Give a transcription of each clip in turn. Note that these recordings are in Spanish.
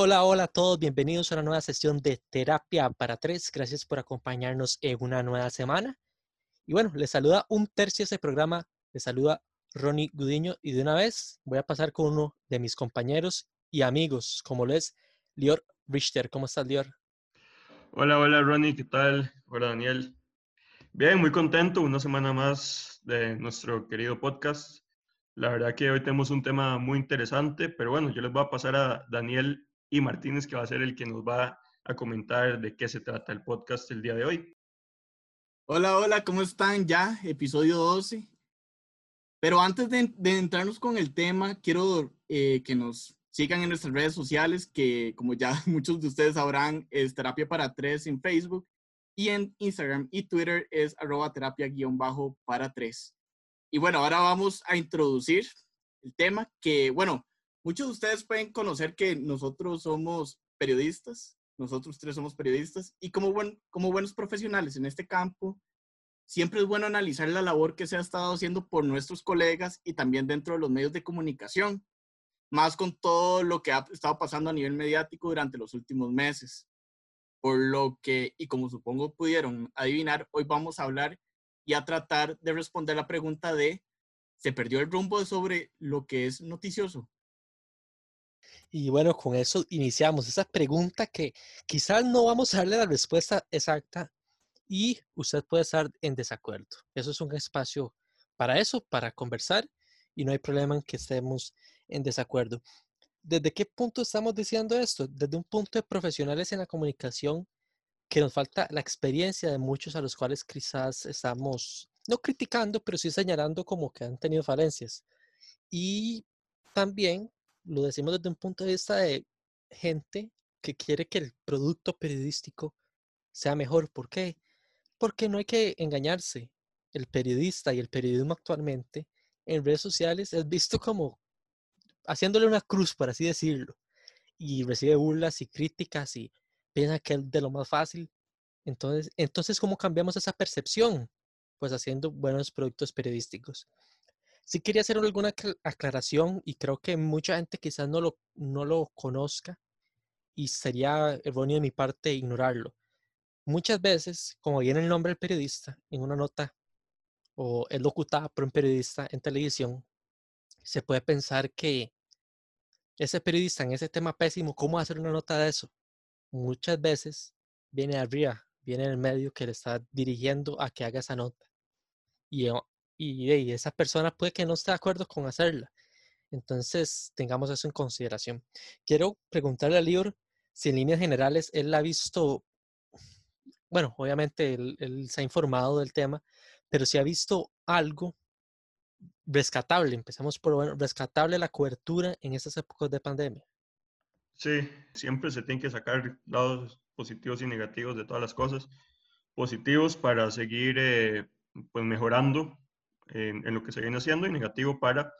Hola, hola a todos, bienvenidos a una nueva sesión de Terapia para Tres. Gracias por acompañarnos en una nueva semana. Y bueno, les saluda un tercio de este programa, les saluda Ronnie Gudiño y de una vez voy a pasar con uno de mis compañeros y amigos, como lo es Lior Richter. ¿Cómo estás, Lior? Hola, hola Ronnie, ¿qué tal? Hola Daniel. Bien, muy contento, una semana más de nuestro querido podcast. La verdad que hoy tenemos un tema muy interesante, pero bueno, yo les voy a pasar a Daniel y Martínez, que va a ser el que nos va a comentar de qué se trata el podcast el día de hoy. Hola, hola, ¿cómo están? Ya, episodio 12. Pero antes de, entrarnos con el tema, quiero eh, que nos sigan en nuestras redes sociales, que como ya muchos de ustedes sabrán, es Terapia para Tres en Facebook y en Instagram y Twitter es arroba terapia guion bajo para tres. Y bueno, ahora vamos a introducir el tema que, bueno, muchos de ustedes pueden conocer que nosotros somos periodistas, nosotros tres somos periodistas y como, buen, como buenos profesionales en este campo, siempre es bueno analizar la labor que se ha estado haciendo por nuestros colegas y también dentro de los medios de comunicación, más con todo lo que ha estado pasando a nivel mediático durante los últimos meses. Por lo que, y como supongo pudieron adivinar, hoy vamos a hablar y a tratar de responder la pregunta de, ¿se perdió el rumbo sobre lo que es noticioso? Y bueno, con eso iniciamos esa pregunta que quizás no vamos a darle la respuesta exacta y usted puede estar en desacuerdo. Eso es un espacio para eso, para conversar y no hay problema en que estemos en desacuerdo. ¿Desde qué punto estamos diciendo esto? Desde un punto de profesionales en la comunicación que nos falta la experiencia de muchos a los cuales quizás estamos no criticando, pero sí señalando como que han tenido falencias. Y también lo decimos desde un punto de vista de gente que quiere que el producto periodístico sea mejor. ¿Por qué? Porque no hay que engañarse. El periodista y el periodismo actualmente en redes sociales es visto como haciéndole una cruz, por así decirlo, y recibe burlas y críticas y piensa que es de lo más fácil. Entonces, entonces ¿cómo cambiamos esa percepción? Pues haciendo buenos productos periodísticos. Sí quería hacer alguna aclaración y creo que mucha gente quizás no lo, no lo conozca y sería erróneo de mi parte ignorarlo. Muchas veces, como viene el nombre del periodista en una nota o es locutada por un periodista en televisión, se puede pensar que ese periodista en ese tema pésimo, ¿cómo hacer una nota de eso? Muchas veces viene arriba, viene en el medio que le está dirigiendo a que haga esa nota. Y y, esa persona puede que no esté de acuerdo con hacerla. Entonces, tengamos eso en consideración. Quiero preguntarle a Lior si en líneas generales él ha visto, bueno, obviamente él, se ha informado del tema, pero si ha visto algo rescatable, empezamos por bueno, rescatable la cobertura en estas épocas de pandemia. Sí, siempre se tienen que sacar lados positivos y negativos de todas las cosas. Positivos para seguir eh, pues mejorando en, lo que se viene haciendo y negativo para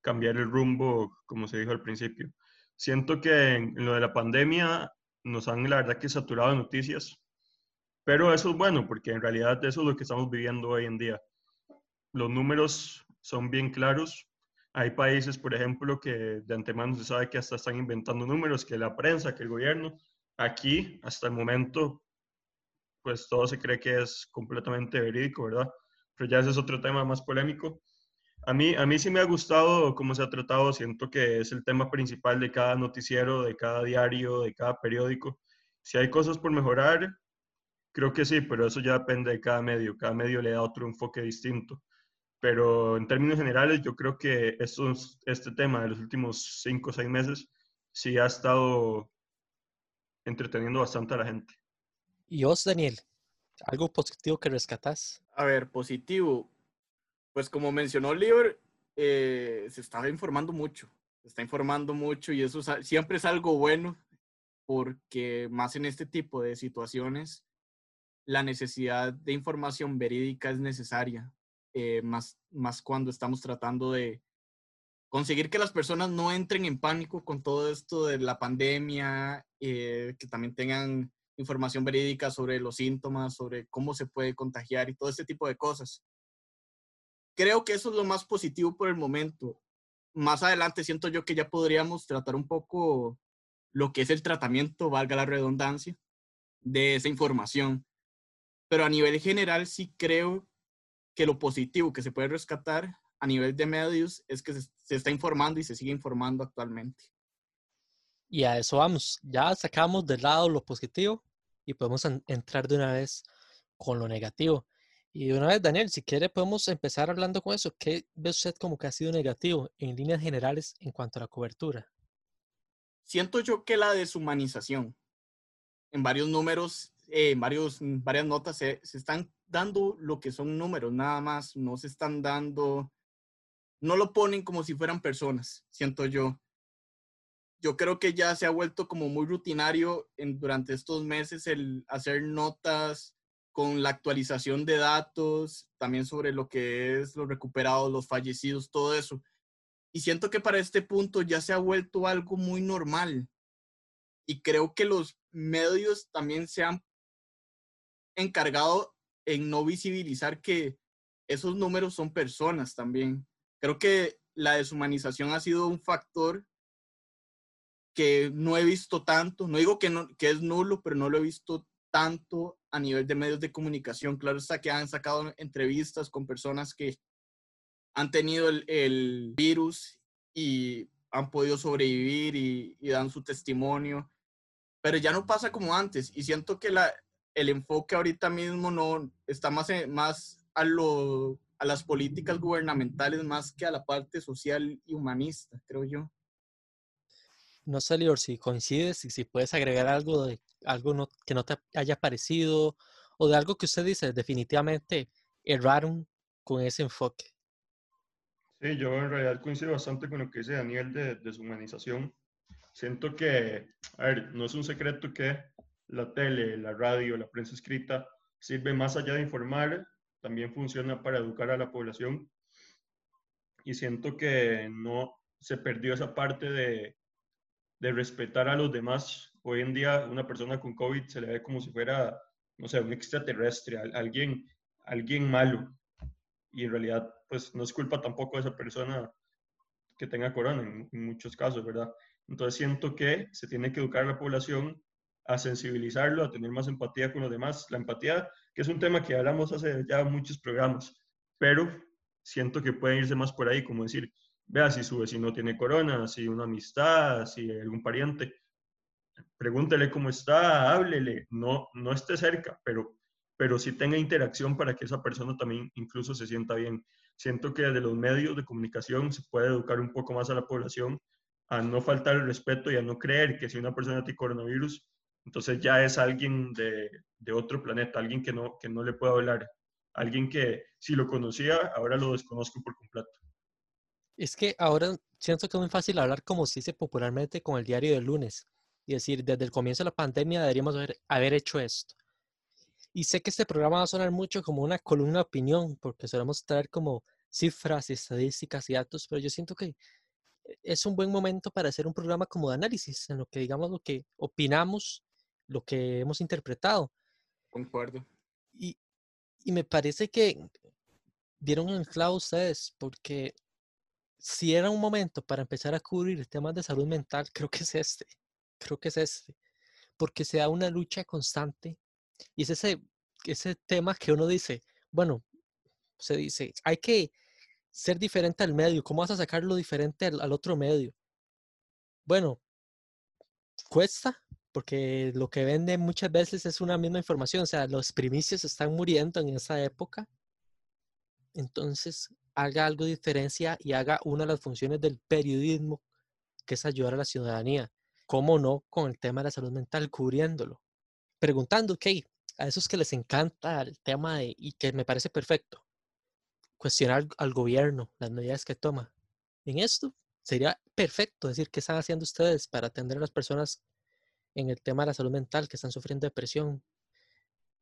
cambiar el rumbo, como se dijo al principio. Siento que en, lo de la pandemia nos han, la verdad, que saturado de noticias, pero eso es bueno, porque en realidad eso es lo que estamos viviendo hoy en día. Los números son bien claros. Hay países, por ejemplo, que de antemano se sabe que hasta están inventando números, que la prensa, que el gobierno. Aquí, hasta el momento, pues todo se cree que es completamente verídico, ¿verdad? Pero ya ese es otro tema más polémico. A mí, a mí sí me ha gustado cómo se ha tratado, siento que es el tema principal de cada noticiero, de cada diario, de cada periódico. Si hay cosas por mejorar, creo que sí, pero eso ya depende de cada medio, cada medio le da otro enfoque distinto. Pero en términos generales, yo creo que este tema de los últimos cinco o seis meses sí ha estado entreteniendo bastante a la gente. ¿Y vos, Daniel? ¿Algo positivo que rescatas? A ver, positivo. Pues como mencionó Lior, eh, se está informando mucho. Se está informando mucho y eso siempre es algo bueno porque más en este tipo de situaciones la necesidad de información verídica es necesaria, eh, más, más cuando estamos tratando de conseguir que las personas no entren en pánico con todo esto de la pandemia, eh, que también tengan información verídica sobre los síntomas, sobre cómo se puede contagiar y todo este tipo de cosas. Creo que eso es lo más positivo por el momento. Más adelante siento yo que ya podríamos tratar un poco lo que es el tratamiento, valga la redundancia, de esa información. Pero a nivel general sí creo que lo positivo que se puede rescatar a nivel de medios es que se, está informando y se sigue informando actualmente. Y a eso vamos. Ya sacamos de lado lo positivo y podemos entrar de una vez con lo negativo. Y de una vez, Daniel, si quiere, podemos empezar hablando con eso. ¿Qué ve usted como que ha sido negativo en líneas generales en cuanto a la cobertura? Siento yo que la deshumanización. En varios números, eh, en varios, varias notas se están dando lo que son números, nada más. No se están dando, no lo ponen como si fueran personas, siento yo. Yo creo que ya se ha vuelto como muy rutinario en, durante estos meses el hacer notas con la actualización de datos, también sobre lo que es los recuperados, los fallecidos, todo eso. Y siento que para este punto ya se ha vuelto algo muy normal. Y creo que los medios también se han encargado en no visibilizar que esos números son personas también. Creo que la deshumanización ha sido un factor que no he visto tanto, no digo que, no, que es nulo, pero no lo he visto tanto a nivel de medios de comunicación. Claro está que han sacado entrevistas con personas que han tenido el, virus y han podido sobrevivir y, y, dan su testimonio, pero ya no pasa como antes y siento que la, el enfoque ahorita mismo no está más, más a, lo, a las políticas gubernamentales más que a la parte social y humanista, creo yo. No sé, Lior, si coincides y si puedes agregar algo de algo que no te haya parecido o de algo que usted dice, definitivamente erraron con ese enfoque. Sí, yo en realidad coincido bastante con lo que dice Daniel de deshumanización. Siento que, a ver, no es un secreto que la tele, la radio, la prensa escrita sirve más allá de informar, también funciona para educar a la población. Y siento que no se perdió esa parte de, de respetar a los demás. Hoy en día una persona con COVID se le ve como si fuera, no sé, un extraterrestre, alguien, alguien malo. Y en realidad, pues no es culpa tampoco de esa persona que tenga corona en, muchos casos, ¿verdad? Entonces siento que se tiene que educar a la población a sensibilizarlo, a tener más empatía con los demás. La empatía, que es un tema que hablamos hace ya muchos programas, pero siento que puede irse más por ahí, como decir, vea si su vecino tiene corona, si una amistad, si algún pariente. Pregúntele cómo está, háblele, no, no esté cerca, pero, pero sí tenga interacción para que esa persona también incluso se sienta bien. Siento que desde los medios de comunicación se puede educar un poco más a la población a no faltar el respeto y a no creer que si una persona tiene coronavirus, entonces ya es alguien de, de otro planeta, alguien que no, que no le puedo hablar, alguien que si lo conocía, ahora lo desconozco por completo. Es que ahora siento que es muy fácil hablar como se dice popularmente con el diario del lunes y decir, desde el comienzo de la pandemia deberíamos haber, hecho esto. Y sé que este programa va a sonar mucho como una columna de opinión, porque solemos traer como cifras, estadísticas y datos, pero yo siento que es un buen momento para hacer un programa como de análisis, en lo que digamos lo que opinamos, lo que hemos interpretado. Concuerdo. Y, y me parece que dieron el clavo ustedes, porque si era un momento para empezar a cubrir temas de salud mental, creo que es este. Creo que es este. Porque se da una lucha constante y es ese, ese tema que uno dice, bueno, se dice, hay que ser diferente al medio. ¿Cómo vas a sacarlo diferente al, al otro medio? Bueno, cuesta, porque lo que vende muchas veces es una misma información. O sea, los primicios están muriendo en esa época. Entonces, haga algo de diferencia y haga una de las funciones del periodismo, que es ayudar a la ciudadanía. ¿Cómo no con el tema de la salud mental, cubriéndolo? Preguntando, ok, a esos que les encanta el tema de, y que me parece perfecto, cuestionar al gobierno, las medidas que toma. En esto sería perfecto decir qué están haciendo ustedes para atender a las personas en el tema de la salud mental que están sufriendo depresión,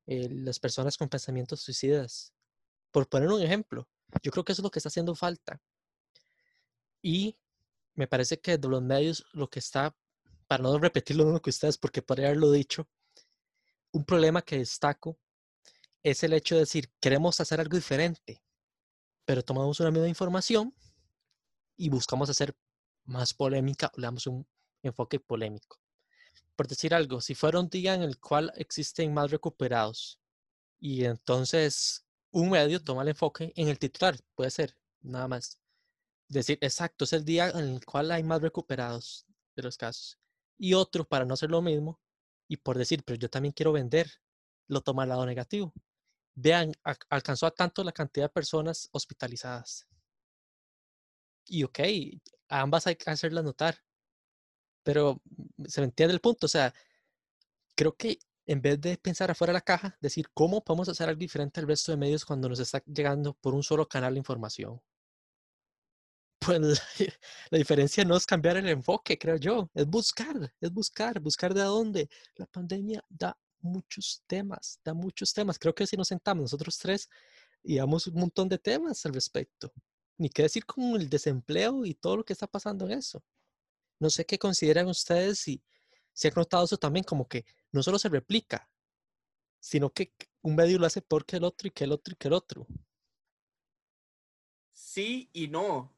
eh, las personas con pensamientos suicidas. Por poner un ejemplo, yo creo que eso es lo que está haciendo falta. Y me parece que de los medios lo que está, para no repetir lo que ustedes, porque podría haberlo dicho, un problema que destaco es el hecho de decir, queremos hacer algo diferente, pero tomamos una misma información y buscamos hacer más polémica, le damos un enfoque polémico. por decir algo, si fuera un día en el cual existen más recuperados y entonces un medio toma el enfoque en el titular, puede ser, nada más. Decir, exacto, es el día en el cual hay más recuperados de los casos. Y otro, para no hacer lo mismo, y por decir, pero yo también quiero vender, lo toma al lado negativo. Vean, alcanzó a tanto la cantidad de personas hospitalizadas. Y ok, ambas hay que hacerlas notar. Pero se me entiende el punto. O sea, creo que en vez de pensar afuera de la caja, decir cómo podemos hacer algo diferente al resto de medios cuando nos está llegando por un solo canal de información. Pues la, diferencia no es cambiar el enfoque, creo yo, es buscar, es buscar, buscar de dónde. La pandemia da muchos temas, da muchos temas. Creo que si nos sentamos nosotros tres y damos un montón de temas al respecto. Ni qué decir con el desempleo y todo lo que está pasando en eso. No sé qué consideran ustedes si, si han notado eso también, como que no solo se replica, sino que un medio lo hace peor que el otro y que el otro y que el otro. Sí y no,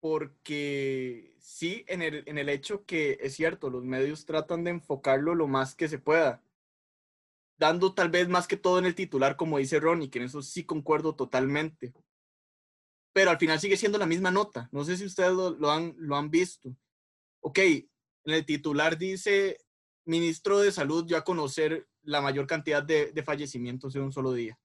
porque sí, en el, en el hecho que es cierto, los medios tratan de enfocarlo lo más que se pueda, dando tal vez más que todo en el titular, como dice Ronnie, que en eso sí concuerdo totalmente. Pero al final sigue siendo la misma nota. No sé si ustedes lo, han, lo han visto ok, en el titular dice, ministro de Salud dio a conocer la mayor cantidad de, fallecimientos en un solo día.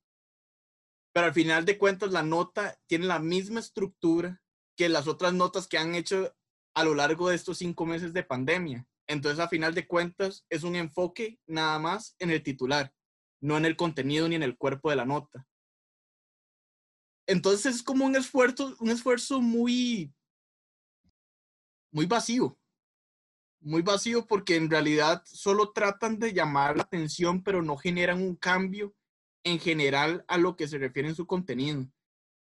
Pero al final de cuentas, la nota tiene la misma estructura que las otras notas que han hecho a lo largo de estos cinco meses de pandemia. Entonces, a final de cuentas, es un enfoque nada más en el titular, no en el contenido ni en el cuerpo de la nota. Entonces, es como un esfuerzo, un esfuerzo muy, muy vacío muy vacío porque en realidad solo tratan de llamar la atención, pero no generan un cambio en general a lo que se refiere en su contenido.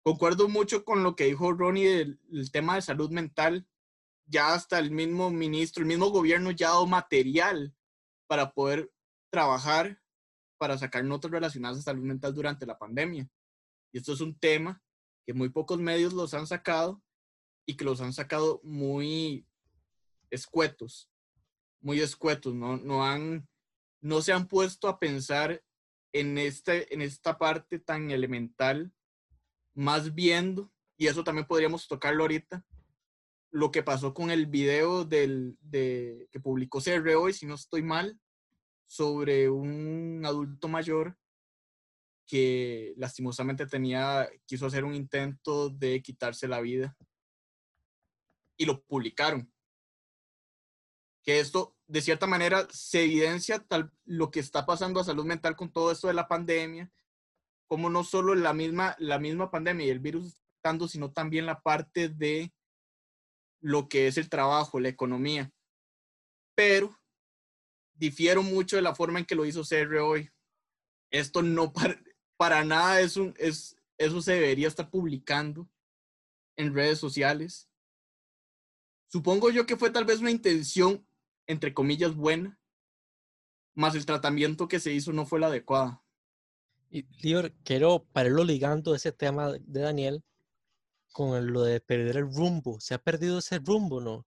Concuerdo mucho con lo que dijo Ronnie del, tema de salud mental. Ya hasta el mismo ministro, el mismo gobierno ya ha dado material para poder trabajar para sacar notas relacionadas a salud mental durante la pandemia. Y esto es un tema que muy pocos medios los han sacado y que los han sacado muy escuetos, muy escuetos, no, no, han, no se han puesto a pensar en, este, en esta parte tan elemental, más viendo, y eso también podríamos tocarlo ahorita, lo que pasó con el video del, de, que publicó CR hoy, si no estoy mal, sobre un adulto mayor que lastimosamente tenía, quiso hacer un intento de quitarse la vida. Y lo publicaron que esto de cierta manera se evidencia tal, lo que está pasando a salud mental con todo esto de la pandemia, como no solo la misma, la misma pandemia y el virus estando, sino también la parte de lo que es el trabajo, la economía. Pero difiero mucho de la forma en que lo hizo CR hoy. Esto no para, para nada es un, es, eso se debería estar publicando en redes sociales. Supongo yo que fue tal vez una intención entre comillas, buena, más el tratamiento que se hizo no fue el adecuado. Y, Lior, quiero pararlo ligando ese tema de Daniel con lo de perder el rumbo. Se ha perdido ese rumbo, ¿no?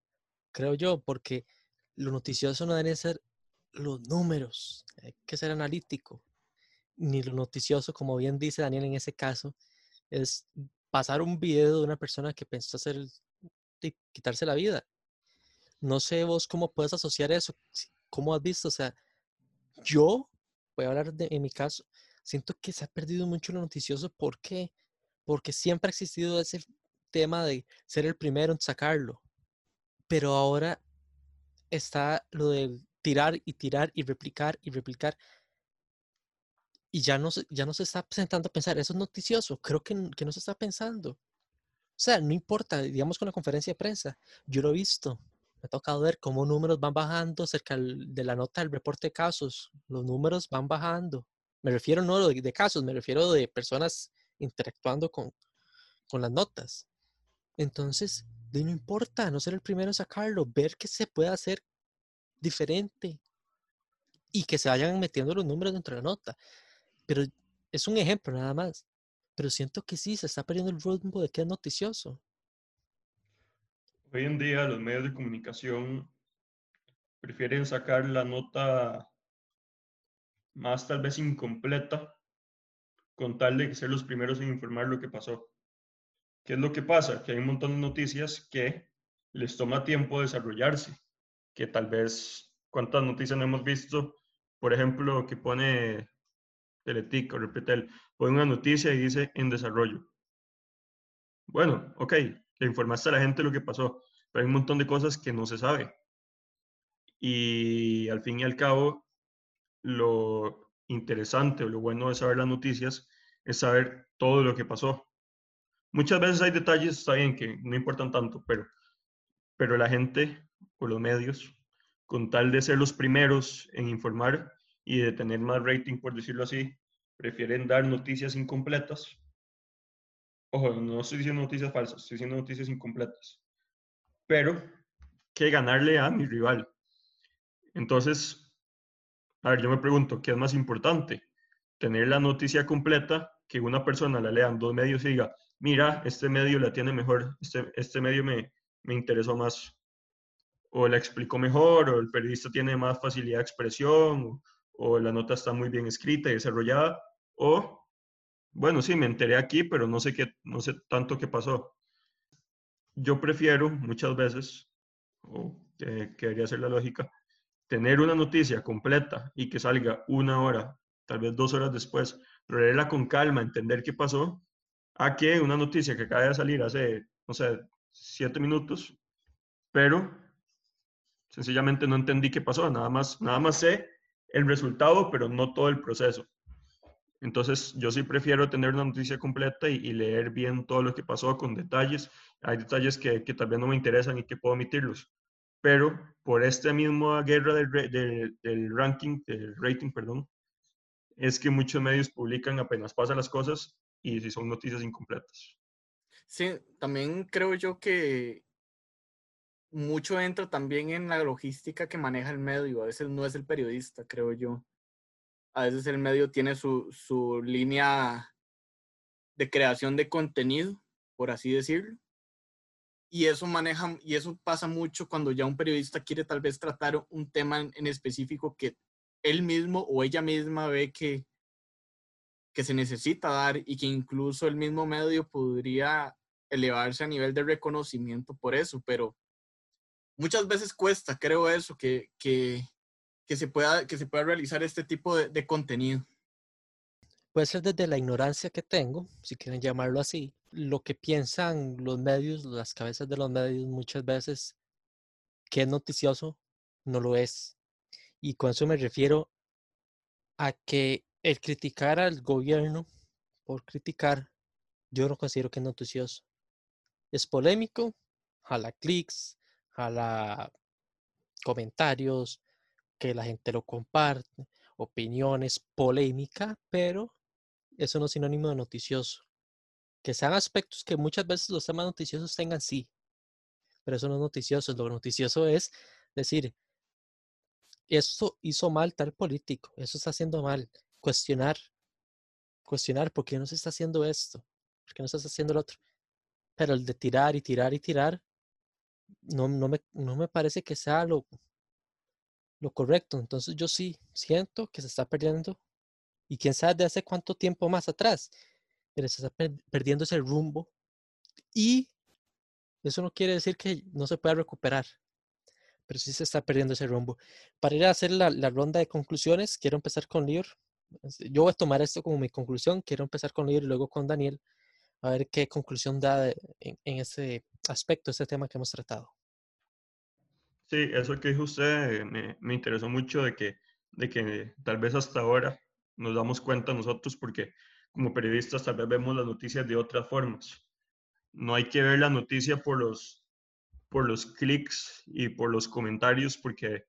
Creo yo, porque lo noticioso no debe ser los números, hay que ser analítico. Ni lo noticioso, como bien dice Daniel en ese caso, es pasar un video de una persona que pensó hacer, quitarse la vida no sé vos cómo puedes asociar eso, cómo has visto, o sea, yo, voy a hablar de, en mi caso, siento que se ha perdido mucho lo noticioso, ¿por qué? Porque siempre ha existido ese tema de ser el primero en sacarlo, pero ahora está lo de tirar y tirar y replicar y replicar. Y ya no, ya no se está presentando a pensar, eso es noticioso, creo que, que no se está pensando. O sea, no importa, digamos con la conferencia de prensa, yo lo he visto, me ha tocado ver cómo números van bajando cerca de la nota del reporte de casos. Los números van bajando. Me refiero no de, casos, me refiero de personas interactuando con, con las notas. Entonces, no importa no ser el primero en sacarlo, ver que se puede hacer diferente y que se vayan metiendo los números dentro de la nota. Pero es un ejemplo nada más. Pero siento que sí, se está perdiendo el rumbo de que es noticioso. Hoy en día los medios de comunicación prefieren sacar la nota más tal vez incompleta con tal de ser los primeros en informar lo que pasó. ¿Qué es lo que pasa? Que hay un montón de noticias que les toma tiempo desarrollarse, que tal vez, ¿cuántas noticias no hemos visto? Por ejemplo, que pone Teletic o Repetel, pone una noticia y dice en desarrollo. Bueno, ok, le informaste a la gente lo que pasó, pero hay un montón de cosas que no se sabe. Y al fin y al cabo, lo interesante o lo bueno de saber las noticias es saber todo lo que pasó. Muchas veces hay detalles, está bien, que no importan tanto, pero, pero la gente o los medios, con tal de ser los primeros en informar y de tener más rating, por decirlo así, prefieren dar noticias incompletas. Ojo, no estoy diciendo noticias falsas, estoy diciendo noticias incompletas. Pero que ganarle a mi rival. Entonces, a ver, yo me pregunto, ¿qué es más importante? Tener la noticia completa, que una persona la lea en dos medios y diga, mira, este medio la tiene mejor, este, este medio me, me interesó más, o la explicó mejor, o el periodista tiene más facilidad de expresión, o, o la nota está muy bien escrita y desarrollada, o, bueno, sí, me enteré aquí, pero no sé qué, no sé tanto qué pasó. Yo prefiero muchas veces, o que, que ser la lógica, tener una noticia completa y que salga una hora, tal vez dos horas después, leerla con calma, entender qué pasó, a que una noticia que acaba de salir hace, no sé, siete minutos, pero sencillamente no entendí qué pasó, nada más, nada más sé el resultado, pero no todo el proceso. Entonces, yo sí prefiero tener una noticia completa y, y leer bien todo lo que pasó con detalles. Hay detalles que, que tal vez no me interesan y que puedo omitirlos pero por esta misma guerra del, del, del, ranking, del rating, perdón, es que muchos medios publican apenas pasan las cosas y si son noticias incompletas. Sí, también creo yo que mucho entra también en la logística que maneja el medio, a veces no es el periodista, creo yo. A veces el medio tiene su, su línea de creación de contenido, por así decirlo, y eso maneja, y eso pasa mucho cuando ya un periodista quiere tal vez tratar un tema en, en específico que él mismo o ella misma ve que, que se necesita dar y que incluso el mismo medio podría elevarse a nivel de reconocimiento por eso, pero muchas veces cuesta, creo eso, que, que, que se, pueda, que se pueda realizar este tipo de, de contenido. Puede ser desde la ignorancia que tengo, si quieren llamarlo así, lo que piensan los medios, las cabezas de los medios muchas veces, que es noticioso, no lo es. Y con eso me refiero a que el criticar al gobierno por criticar, yo no considero que es noticioso. Es polémico, jala clics, jala comentarios, que la gente lo comparte, opiniones, polémica, pero eso no es sinónimo de noticioso. Que sean aspectos que muchas veces los temas noticiosos tengan, sí, pero eso no es noticioso. Lo noticioso es decir, esto hizo mal tal político, eso está haciendo mal. Cuestionar, cuestionar por qué no se está haciendo esto, por qué no se está haciendo lo otro. Pero el de tirar y tirar y tirar, no, no, me, no me parece que sea lo, lo correcto. Entonces yo sí siento que se está perdiendo y quién sabe de hace cuánto tiempo más atrás pero se está perdiendo ese rumbo y eso no quiere decir que no se pueda recuperar, pero sí se está perdiendo ese rumbo. Para ir a hacer la, ronda de conclusiones, quiero empezar con Lior. Yo voy a tomar esto como mi conclusión, quiero empezar con Lior y luego con Daniel, a ver qué conclusión da en, en aspecto, ese tema que hemos tratado. Sí, eso que dijo usted me, me interesó mucho de que, de que tal vez hasta ahora nos damos cuenta nosotros porque como periodistas tal vez vemos las noticias de otras formas. No hay que ver la noticia por los, por los clics y por los comentarios, porque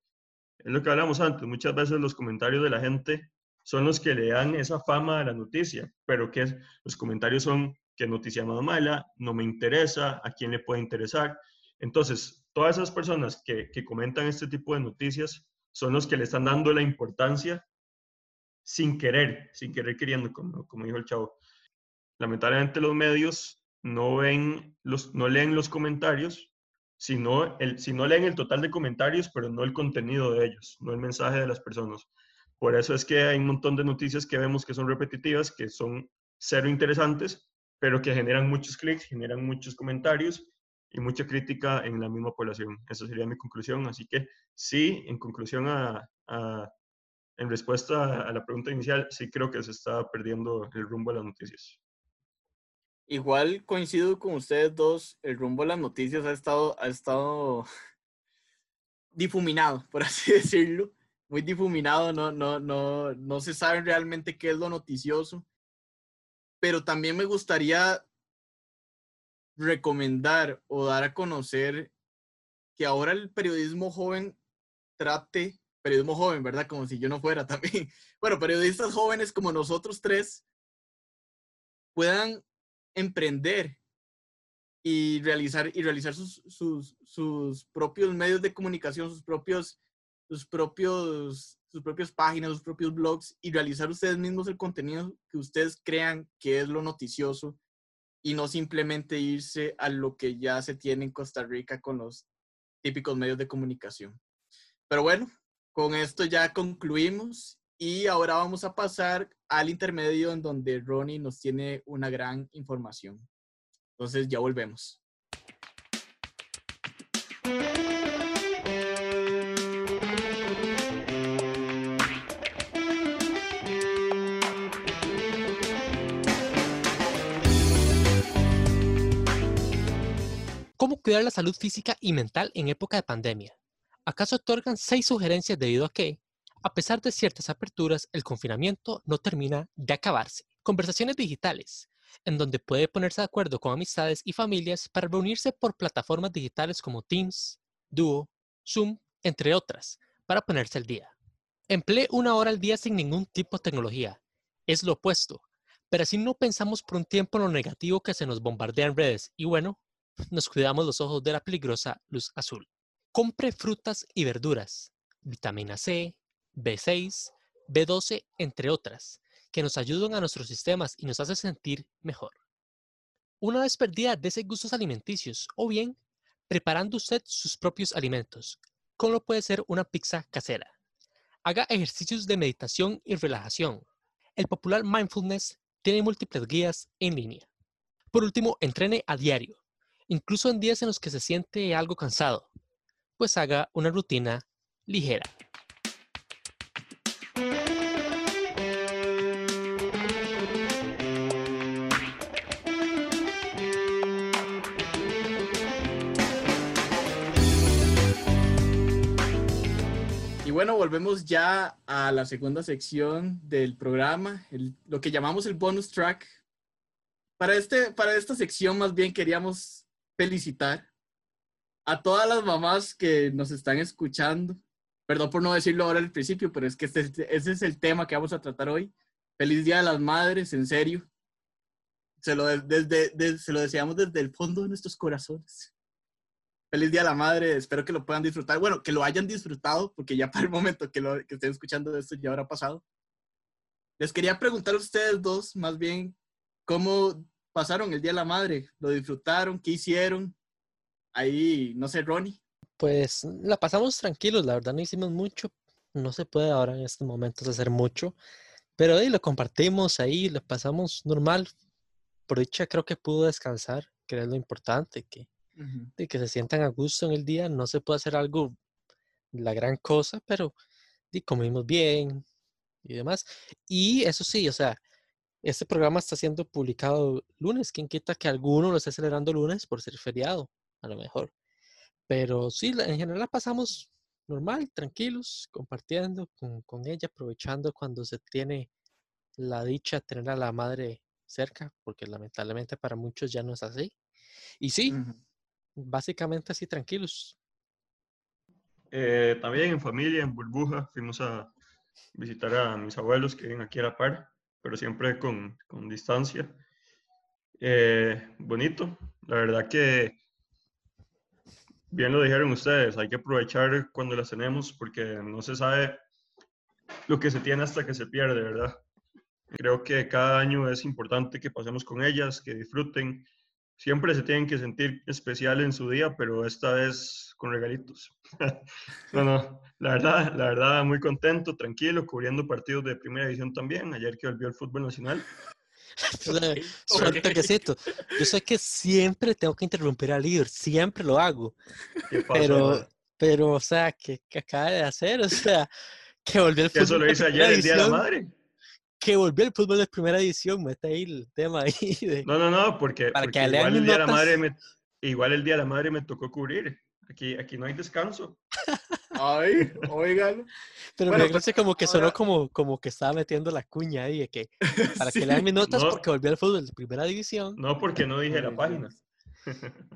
es lo que hablamos antes, muchas veces los comentarios de la gente son los que le dan esa fama a la noticia, pero que los comentarios son que noticia más mala, no me interesa, a quién le puede interesar. Entonces, todas esas personas que, que comentan este tipo de noticias son los que le están dando la importancia sin querer, sin querer queriendo, como, como dijo el chavo. Lamentablemente los medios no ven los, no leen los comentarios, si no, el, si no leen el total de comentarios, pero no el contenido de ellos, no el mensaje de las personas. Por eso es que hay un montón de noticias que vemos que son repetitivas, que son cero interesantes, pero que generan muchos clics, generan muchos comentarios y mucha crítica en la misma población. Esa sería mi conclusión. Así que sí, en conclusión a, en respuesta a la pregunta inicial, sí creo que se está perdiendo el rumbo de las noticias. Igual coincido con ustedes dos, el rumbo de las noticias ha estado, ha estado difuminado, por así decirlo, muy difuminado, no, no, no, no se sabe realmente qué es lo noticioso pero también me gustaría recomendar o dar a conocer que ahora el periodismo joven trate, periodismo joven, ¿verdad? Como si yo no fuera también. Bueno, periodistas jóvenes como nosotros tres puedan emprender y realizar, y realizar sus, sus, sus propios medios de comunicación, sus propios, sus propios sus propias páginas, sus propios blogs y realizar ustedes mismos el contenido que ustedes crean que es lo noticioso y no simplemente irse a lo que ya se tiene en Costa Rica con los típicos medios de comunicación. Pero bueno, con esto ya concluimos y ahora vamos a pasar al intermedio en donde Ronnie nos tiene una gran información. Entonces ya volvemos. Cuidar la salud física y mental en época de pandemia? ¿Acaso otorgan seis sugerencias debido a que, a pesar de ciertas aperturas, el confinamiento no termina de acabarse? Conversaciones digitales, en donde puede ponerse de acuerdo con amistades y familias para reunirse por plataformas digitales como Teams, Duo, Zoom, entre otras, para ponerse al día. Emplee una hora al día sin ningún tipo de tecnología. Es lo opuesto, pero así no pensamos por un tiempo en lo negativo que se nos bombardea en redes y bueno, nos cuidamos los ojos de la peligrosa luz azul. Compre frutas y verduras, vitamina C, B6, B12, entre otras, que nos ayudan a nuestros sistemas y nos hacen sentir mejor. Una vez perdida de esos gustos alimenticios, o bien preparando usted sus propios alimentos, como puede ser una pizza casera. Haga ejercicios de meditación y relajación. El popular mindfulness tiene múltiples guías en línea. Por último, entrene a diario incluso en días en los que se siente algo cansado, pues haga una rutina ligera. Y bueno, volvemos ya a la segunda sección del programa, lo que llamamos el bonus track. Para, este, para esta sección más bien queríamos felicitar a todas las mamás que nos están escuchando. Perdón por no decirlo ahora al principio, pero es que este, ese es el tema que vamos a tratar hoy. Feliz Día de las Madres, en serio. Se lo, desde, se lo deseamos desde el fondo de nuestros corazones. Feliz Día de la Madre, espero que lo puedan disfrutar. Bueno, que lo hayan disfrutado, porque ya para el momento que, lo, que estén escuchando esto ya habrá pasado. Les quería preguntar a ustedes dos, más bien, ¿cómo pasaron el Día de la Madre? ¿Lo disfrutaron? ¿Qué hicieron? Ahí, no sé, Ronnie. Pues la pasamos tranquilos, la verdad no hicimos mucho. No se puede ahora en estos momentos hacer mucho, pero ahí lo compartimos ahí, lo pasamos normal. Por dicha creo que pudo descansar, que es lo importante, que, de que se sientan a gusto en el día. No se puede hacer algo, la gran cosa, pero comimos bien y demás. Y eso sí, o sea, este programa está siendo publicado lunes. ¿Quién quita que alguno lo esté celebrando lunes por ser feriado? A lo mejor. Pero sí, en general pasamos normal, tranquilos, compartiendo con, ella, aprovechando cuando se tiene la dicha de tener a la madre cerca, porque lamentablemente para muchos ya no es así. Y sí, básicamente así tranquilos. Eh, también en familia, en burbuja, fuimos a visitar a mis abuelos que viven aquí a la par pero siempre con, con distancia. Eh, bonito, la verdad que bien lo dijeron ustedes, hay que aprovechar cuando las tenemos porque no se sabe lo que se tiene hasta que se pierde, ¿verdad? Creo que cada año es importante que pasemos con ellas, que disfruten, siempre se tienen que sentir especial en su día, pero esta vez con regalitos. no, no, la verdad, la verdad, muy contento, tranquilo, cubriendo partidos de primera división también. Ayer que volvió el fútbol nacional. Yo sé que siempre tengo que interrumpir al líder, siempre lo hago. pero, pero, o sea, ¿qué, acaba de hacer? O sea, que volvió el fútbol. Eso lo hice ayer, el Día de la Madre. Que volvió el fútbol de primera edición, mete ahí el tema ahí. No, no, no, porque, igual, el día de la madre me, igual el Día de la Madre me tocó cubrir. Aquí, aquí no hay descanso. Ay, oigan. Pero me parece como que sonó como, como que estaba metiendo la cuña ahí, de que para que lean mis notas porque volvió al fútbol de primera división. No, porque no dije la página.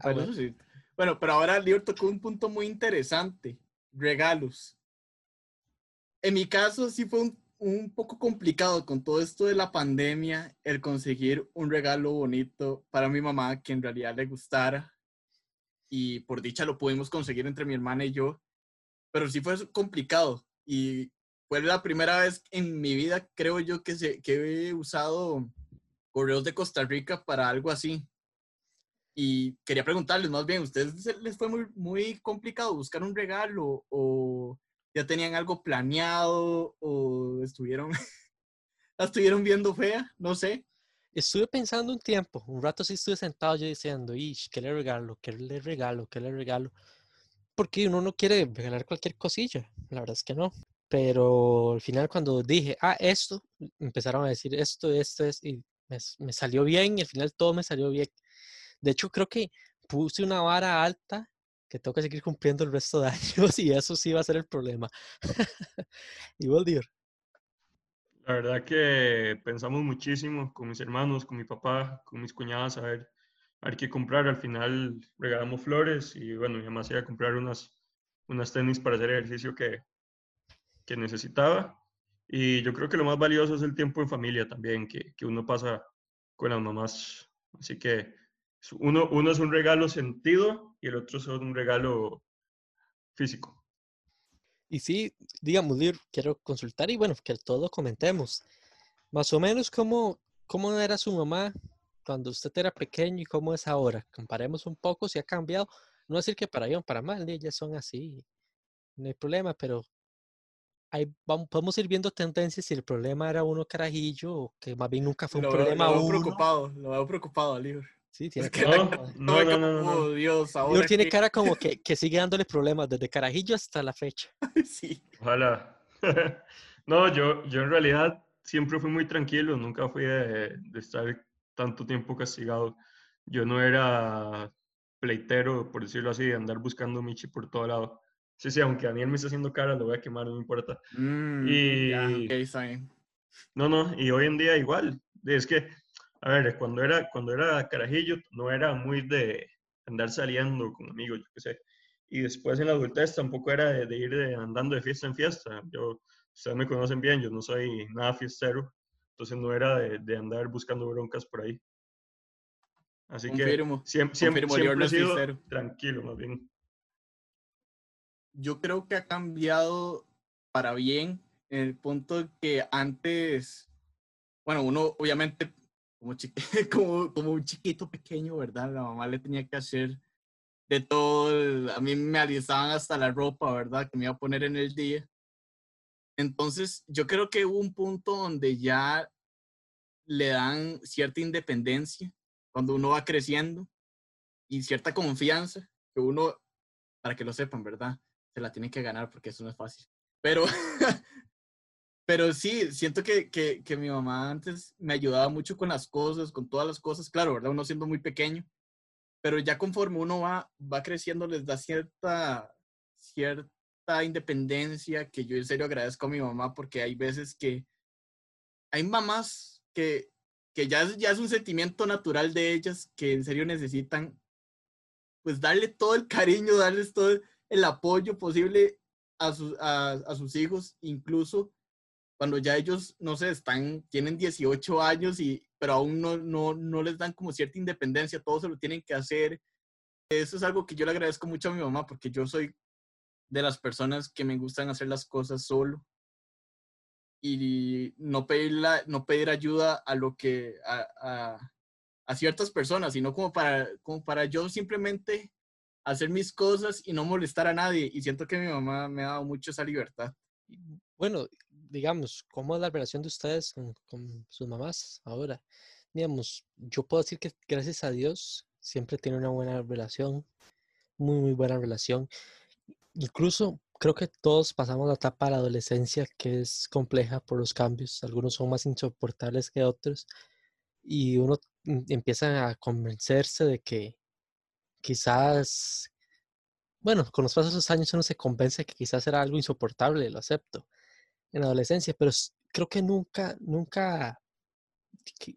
Ah, bueno, sí. bueno, pero ahora Lior tocó un punto muy interesante, regalos. En mi caso sí fue un, un poco complicado con todo esto de la pandemia el conseguir un regalo bonito para mi mamá que en realidad le gustara y por dicha lo pudimos conseguir entre mi hermana y yo, pero sí fue complicado y fue la primera vez en mi vida, creo yo, que, se, que he usado correos de Costa Rica para algo así. Y quería preguntarles más bien, ¿ustedes les fue muy, muy complicado buscar un regalo o ya tenían algo planeado o estuvieron, la estuvieron viendo fea? No sé. Estuve pensando un tiempo, un rato sí estuve sentado yo diciendo, Ish, ¿qué le regalo? ¿Qué le regalo? ¿Qué le regalo? Porque uno no quiere regalar cualquier cosilla, la verdad es que no. Pero al final cuando dije, ah, esto, empezaron a decir esto, esto, es, y me, salió bien y al final todo me salió bien. De hecho, creo que puse una vara alta que tengo que seguir cumpliendo el resto de años y eso sí va a ser el problema. y Waldir. La verdad que pensamos muchísimo con mis hermanos, con mi papá, con mis cuñadas, a ver, a ver qué comprar. Al final regalamos flores y bueno, mi mamá se iba a comprar unas, unas tenis para hacer ejercicio que, que necesitaba. Y yo creo que lo más valioso es el tiempo en familia también, que, que uno pasa con las mamás. Así que uno, uno es un regalo sentido y el otro es un regalo físico. Y sí, digamos, quiero consultar y bueno, que todos comentemos. Más o menos cómo, cómo era su mamá cuando usted era pequeño y cómo es ahora. Comparemos un poco si ha cambiado. No decir que para bien o para mal, ellas son así, no hay problema, pero ahí vamos, podemos ir viendo tendencias si el problema era uno carajillo o que más bien nunca fue un problema lo veo preocupado, lo veo preocupado, Lior. Sí, tiene cara. No, no, no, no, oh, Dios, ahora. tiene cara como que, que sigue dándole problemas desde Carajillo hasta la fecha. sí. Ojalá. no, yo, yo en realidad siempre fui muy tranquilo, nunca fui de, estar tanto tiempo castigado. Yo no era pleitero, por decirlo así, de andar buscando Michi por todo lado. Sí, sí, aunque Daniel me está haciendo cara, lo voy a quemar, no me importa. Mm, y... no, no, y hoy en día igual. Es que a ver, cuando era, cuando era carajillo no era muy de andar saliendo con amigos, yo qué sé. Y después en la adultez tampoco era de, ir andando de fiesta en fiesta. Yo, ustedes me conocen bien, yo no soy nada fiestero, entonces no era de, andar buscando broncas por ahí. Así que siempre, siempre, siempre he sido tranquilo, más bien. Yo creo que ha cambiado para bien en el punto que antes, bueno, uno obviamente como, como, un chiquito pequeño, ¿verdad? La mamá le tenía que hacer de todo. A mí me alistaban hasta la ropa, ¿verdad? Que me iba a poner en el día. Entonces, yo creo que hubo un punto donde ya le dan cierta independencia cuando uno va creciendo y cierta confianza que uno, para que lo sepan, ¿verdad? Se la tiene que ganar porque eso no es fácil. Pero Pero sí, siento que, que, que, mi mamá antes me ayudaba mucho con las cosas, con todas las cosas, claro, ¿verdad? Uno siendo muy pequeño, pero ya conforme uno va, va creciendo les da cierta, cierta independencia que yo en serio agradezco a mi mamá porque hay veces que hay mamás que, que ya, es, ya es un sentimiento natural de ellas que en serio necesitan pues darle todo el cariño, darles todo el apoyo posible a sus, a, a sus hijos, incluso cuando ya ellos, no sé, están, tienen 18 años, y, pero aún no, no, no les dan como cierta independencia, todo se lo tienen que hacer. Eso es algo que yo le agradezco mucho a mi mamá, porque yo soy de las personas que me gustan hacer las cosas solo y no pedir, no pedir ayuda a lo que, a, a ciertas personas, sino como para, como para yo simplemente hacer mis cosas y no molestar a nadie. Y siento que mi mamá me ha dado mucho esa libertad. Bueno, digamos, ¿cómo es la relación de ustedes con, sus mamás ahora? Digamos, yo puedo decir que gracias a Dios siempre tiene una buena relación, muy, muy buena relación. Incluso creo que todos pasamos la etapa de la adolescencia que es compleja por los cambios. Algunos son más insoportables que otros. Y uno mm, empieza a convencerse de que quizás, bueno, con los pasos de los años uno se convence que quizás era algo insoportable, lo acepto, en la adolescencia, pero creo que nunca, nunca,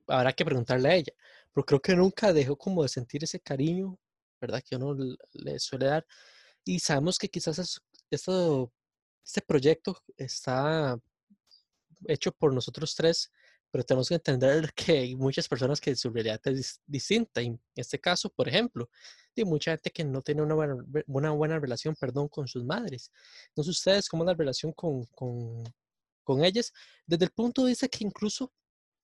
habrá que preguntarle a ella, pero creo que nunca dejó como de sentir ese cariño, ¿verdad? Que uno le suele dar. Y sabemos que quizás esto, este proyecto está hecho por nosotros tres, pero tenemos que entender que hay muchas personas que su realidad es distinta. En este caso, por ejemplo, hay mucha gente que no tiene una buena, una buena relación, perdón, con sus madres. Entonces, ustedes, ¿cómo es la relación con, con, con ellas? Desde el punto de vista que incluso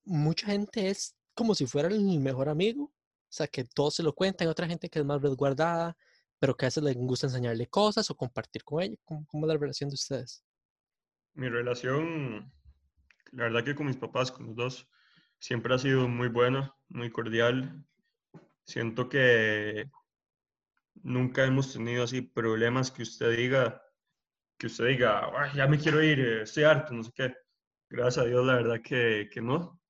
mucha gente es como si fuera el mejor amigo, o sea, que todos se lo cuentan, hay otra gente que es más resguardada, pero que a veces les gusta enseñarle cosas o compartir con ella. ¿Cómo, cómo es la relación de ustedes? Mi relación la verdad que con mis papás, con los dos, siempre ha sido muy buena, muy cordial. Siento que nunca hemos tenido así problemas que usted diga, que usted diga, ya me quiero ir, eh, estoy harto, no sé qué. Gracias a Dios, la verdad que, que no.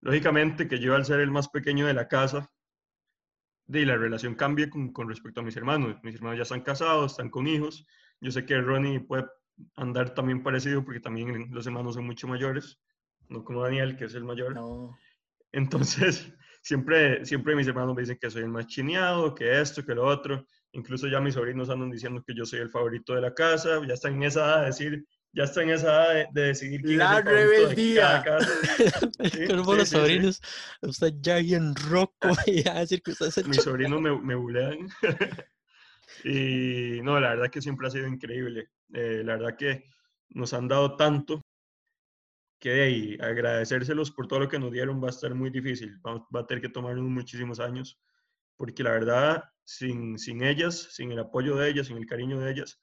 Lógicamente que yo al ser el más pequeño de la casa, de la relación cambia con, con, respecto a mis hermanos. Mis hermanos ya están casados, están con hijos. Yo sé que Ronnie puede andar también parecido porque también los hermanos son mucho mayores, no como Daniel, que es el mayor. No. Entonces, siempre, siempre mis hermanos me dicen que soy el más chineado, que esto, que lo otro. Incluso ya mis sobrinos andan diciendo que yo soy el favorito de la casa, ya están en esa edad de decir, ya están en esa edad de, decidir quién la es el rebeldía. De los sobrinos, usted ya bien roco y ya decir que usted es el Mis sobrinos me, me bulean. y no, la verdad que siempre ha sido increíble. Eh, la verdad que nos han dado tanto que agradecérselos por todo lo que nos dieron va a estar muy difícil. Va, va a tener que tomarnos muchísimos años, porque la verdad, sin, sin ellas, sin el apoyo de ellas, sin el cariño de ellas,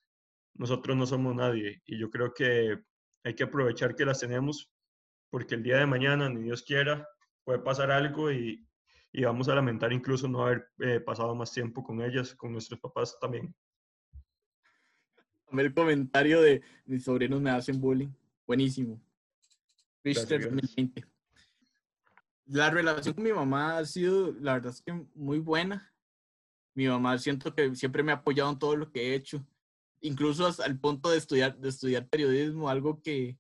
nosotros no somos nadie. Y yo creo que hay que aprovechar que las tenemos, porque el día de mañana, ni Dios quiera, puede pasar algo y, y vamos a lamentar incluso no haber eh, pasado más tiempo con ellas, con nuestros papás también el comentario de mis sobrinos me hacen bullying. Buenísimo. La relación con mi mamá ha sido, la verdad es que muy buena. Mi mamá siento que siempre me ha apoyado en todo lo que he hecho, incluso hasta el punto de estudiar, de estudiar periodismo, algo que,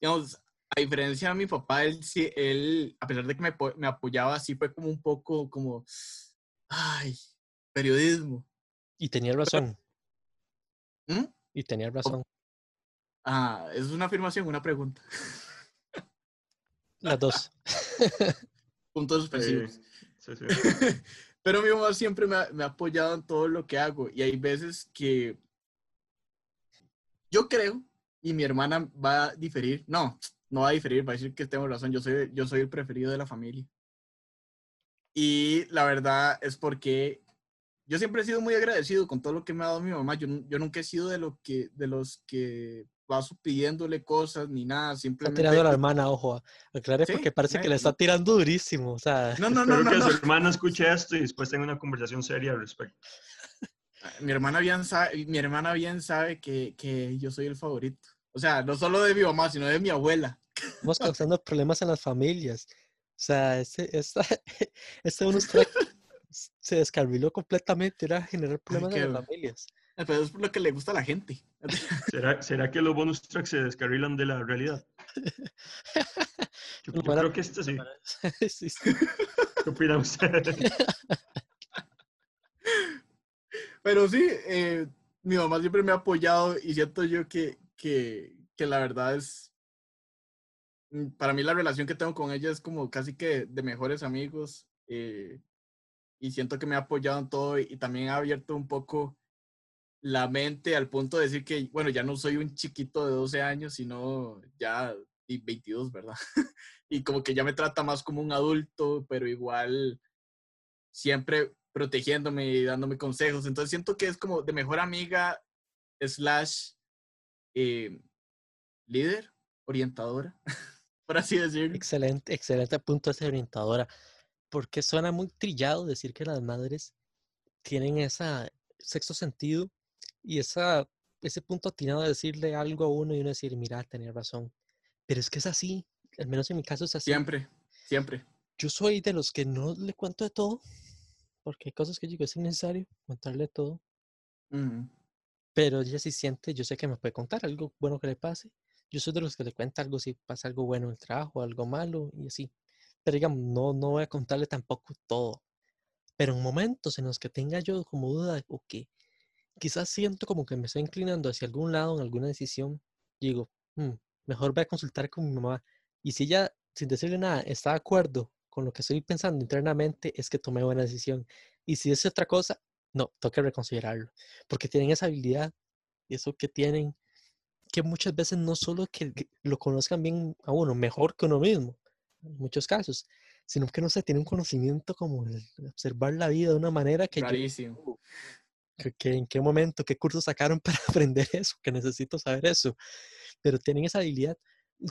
digamos, a diferencia de mi papá, él, él a pesar de que me, me apoyaba, sí fue como un poco como, ay, periodismo. Y tenía razón. ¿Mm? Y tenía razón. Ah, ¿es una afirmación una pregunta? Las dos. Puntos suspensivos. Pero mi mamá siempre me ha, me ha, apoyado en todo lo que hago y hay veces que yo creo, y mi hermana va a diferir, no, no va a diferir, va a decir que tengo razón, yo soy, yo soy el preferido de la familia. Y la verdad es porque yo siempre he sido muy agradecido con todo lo que me ha dado mi mamá. Yo, yo nunca he sido de, lo que, de los que paso pidiéndole cosas ni nada. Simplemente... Está tirando a la hermana, ojo. Aclare porque parece que le está tirando durísimo. O sea... No, no, no. Espero no, que su hermana escuche esto y después tenga una conversación seria al respecto. Ah, mi hermana bien sabe, mi hermana bien sabe que, que yo soy el favorito. O sea, no solo de mi mamá, sino de mi abuela. Estamos causando problemas en las familias. O sea, este, esta, este unos se descarriló completamente, era generar problemas en las familias. Pero es por lo que le gusta a la gente. ¿Será, ¿Será, que los bonus tracks se descarrilan de la realidad? Yo, yo creo que este sí. sí, sí. ¿Qué opina usted? Pero sí, eh, mi mamá siempre me ha apoyado y siento yo que, que, que la verdad es, mm, para mí la relación que tengo con ella es como casi que de mejores amigos. Eh, y siento que me ha apoyado en todo y, también ha abierto un poco la mente al punto de decir que, bueno, ya no soy un chiquito de 12 años, sino ya y 22, ¿verdad? y como que ya me trata más como un adulto, pero igual siempre protegiéndome y dándome consejos. Entonces siento que es como de mejor amiga slash eh, líder, orientadora, por así decirlo. Excelente, excelente punto de ser orientadora, porque suena muy trillado decir que las madres tienen ese sexto sentido y esa, ese punto atinado de decirle algo a uno y uno decir, mira, tenía razón. Pero es que es así, al menos en mi caso es así. Siempre, siempre. Yo soy de los que no le cuento de todo, porque hay cosas que digo, es innecesario contarle todo. Pero ella sí siente, yo sé que me puede contar algo bueno que le pase. Yo soy de los que le cuenta algo si pasa algo bueno en el trabajo, algo malo y así. Pero digamos, no, no voy a contarle tampoco todo. Pero en momentos en los que tenga yo como duda o que quizás siento como que me estoy inclinando hacia algún lado en alguna decisión, digo, mm, mejor voy a consultar con mi mamá. Y si ella, sin decirle nada, está de acuerdo con lo que estoy pensando internamente, es que tomé buena decisión. Y si es otra cosa, no, tengo que reconsiderarlo. Porque tienen esa habilidad eso que tienen, que muchas veces no solo que lo conozcan bien a uno, mejor que uno mismo, en muchos casos, sino que no sé, tiene un conocimiento como de observar la vida de una manera que Clarísimo. que, en qué momento, qué curso sacaron para aprender eso, que necesito saber eso. Pero tienen esa habilidad,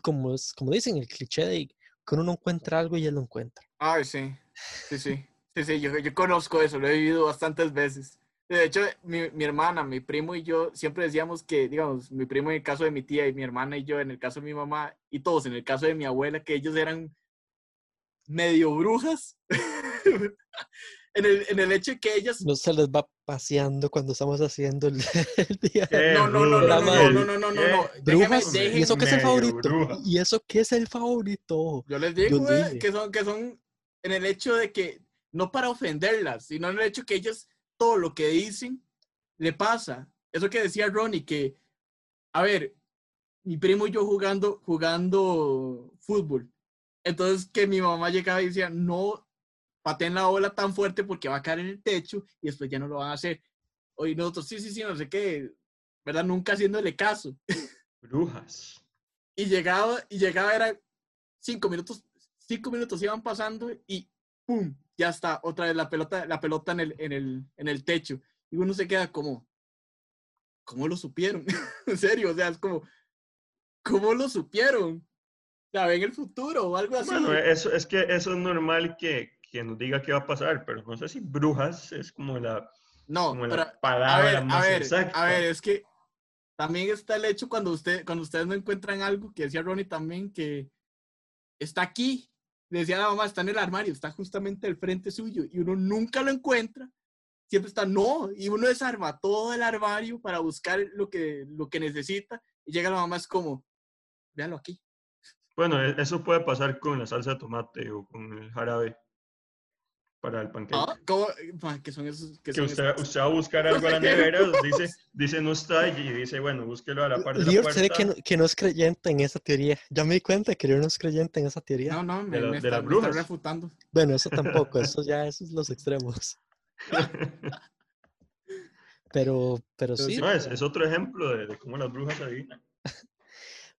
como, es, como dicen, el cliché de que uno no encuentra algo y él lo encuentra. Ay, sí, sí, sí. Sí, sí, yo, yo conozco eso, lo he vivido bastantes veces. De hecho, mi, mi, hermana, mi primo y yo siempre decíamos que, digamos, mi primo en el caso de mi tía y mi hermana y yo en el caso de mi mamá y todos en el caso de mi abuela, que ellos eran medio brujas. en, el, en el hecho de que ellas... No se les va paseando cuando estamos haciendo el, el día. No, no, no, no, no, no, no, no, no, no. Brujas, ¿y eso qué es el favorito? ¿Y eso qué es el favorito? Yo les digo, güey, que son, que son en el hecho de que, no para ofenderlas, sino en el hecho que ellas, todo lo que dicen, le pasa. Eso que decía Ronnie, que, a ver, mi primo y yo jugando, jugando fútbol, entonces que mi mamá llegaba y decía, no pateen la bola tan fuerte porque va a caer en el techo y después ya no lo van a hacer. Oye, nosotros, sí, sí, sí, no sé qué, ¿verdad? Nunca haciéndole caso. Brujas. y llegaba, y llegaba, era cinco minutos, cinco minutos iban pasando y ¡pum! Ya está, otra vez la pelota, la pelota en el, en el, en el techo. Y uno se queda como, ¿cómo lo supieron? en serio, o sea, es como, ¿cómo lo supieron? Sea, ven el futuro o algo así. Bueno, eso, es que eso es normal que, que nos diga qué va a pasar, pero no sé si brujas es como la, no, como pero, la palabra a ver, más a ver, exacta. A ver, es que también está el hecho cuando, usted, cuando ustedes no encuentran algo, que decía Ronnie también, que está aquí, decía la mamá, está en el armario, está justamente al frente suyo, y uno nunca lo encuentra, siempre está, no, y uno desarma todo el armario para buscar lo que, lo que necesita, y llega la mamá, es como, véalo aquí. Bueno, e- eso puede pasar con la salsa de tomate o con el jarabe para el panqueque. Ah, ¿cómo? Ma, ¿Qué son esos? ¿Qué que son usted, esos? usted va a buscar algo a la nevera, dice, dice no está y dice, bueno, búsquelo a la parte de la puerta. ve que no, que no es creyente en esa teoría. Ya me di cuenta que Lior no es creyente en esa teoría. No, no, me, de la- me de está, las me está brujas. refutando. Bueno, eso tampoco, eso ya esos los extremos. Pero, pero Pero sí, sí. No, es, es otro ejemplo de, de cómo las brujas adivinan.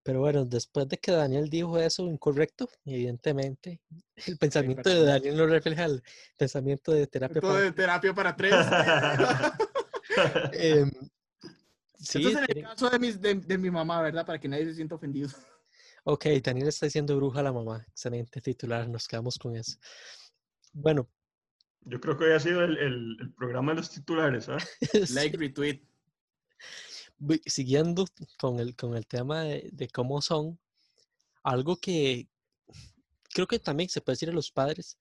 Pero bueno, después de que Daniel dijo eso incorrecto, evidentemente, el pensamiento de. Daniel no refleja el pensamiento de terapia. Todo para- de terapia para tres. Em, sí, Esto es en el caso de, mis, de, de mi mamá, ¿verdad? Para que nadie se sienta ofendido. ok, Daniel está diciendo bruja a la mamá. Excelente titular, nos quedamos con eso. Bueno, Yo creo que hoy ha sido el, el, el programa de los titulares, ¿ah? Like, retweet. Siguiendo con el, con el tema de, de cómo son, algo que creo que también se puede decir a los padres,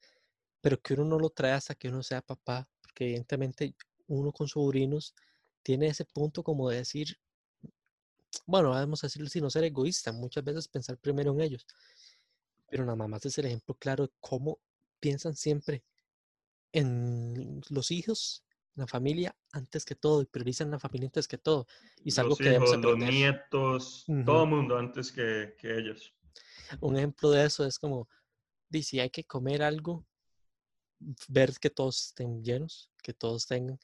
pero que uno no lo trae hasta que uno sea papá, porque evidentemente uno con sobrinos tiene ese punto como de decir, bueno, vamos a decirlo así, no ser egoísta, muchas veces pensar primero en ellos, pero nada más es el ejemplo claro de cómo piensan siempre en los hijos, la familia antes que todo y priorizan la familia antes que todo. Y es algo los que debemos hijos, los aprender. nietos, todo el mundo antes que, que ellos. Un ejemplo de eso es como, si hay que comer algo, ver que todos estén llenos, que todos tengan,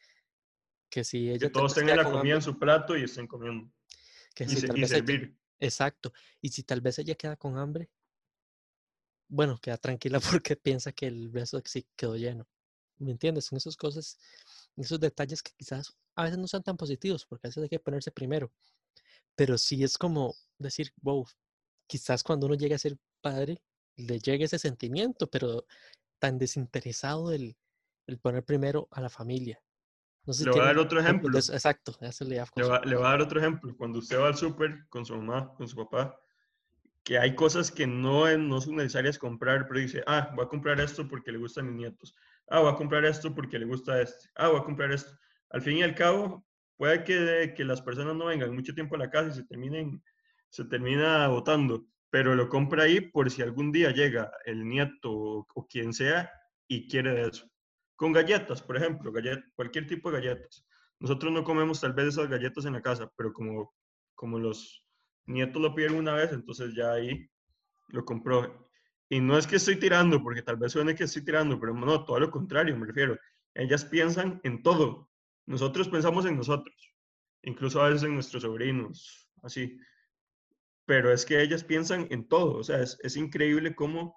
que si ella Que todos tengan la comida en su plato y estén comiendo. que Y, si se- tal y vez ella- servir. Exacto. Y si tal vez ella queda con hambre, bueno, queda tranquila porque piensa que el resto sí quedó lleno. ¿Me entiendes? Son esas cosas, esos detalles que quizás a veces no son tan positivos porque a veces hay que ponerse primero. Pero sí es como decir, wow, quizás cuando uno llegue a ser padre, le llegue ese sentimiento, pero tan desinteresado el, el poner primero a la familia. No sé le voy a dar otro ejemplo. exacto, le, va, le, voy a dar otro ejemplo. Cuando usted va al súper con su mamá, con su papá, que hay cosas que no, no son necesarias comprar, pero dice, ah, voy a comprar esto porque le gustan mis nietos. Ah, voy a comprar esto porque le gusta este. Ah, voy a comprar esto. Al fin y al cabo, puede que, que las personas no vengan mucho tiempo a la casa y se terminen, se termina votando, pero lo compra ahí por si algún día llega el nieto o, o quien sea y quiere eso. Con galletas, por ejemplo, cualquier tipo de galletas. Nosotros no comemos tal vez esas galletas en la casa, pero como, como los nietos lo piden una vez, entonces ya ahí lo compró. Y no es que estoy tirando, porque tal vez suene que estoy tirando, pero no, todo lo contrario, me refiero. Ellas piensan en todo. Nosotros pensamos en nosotros, incluso a veces en nuestros sobrinos, así. Pero es que ellas piensan en todo. O sea, es, increíble cómo,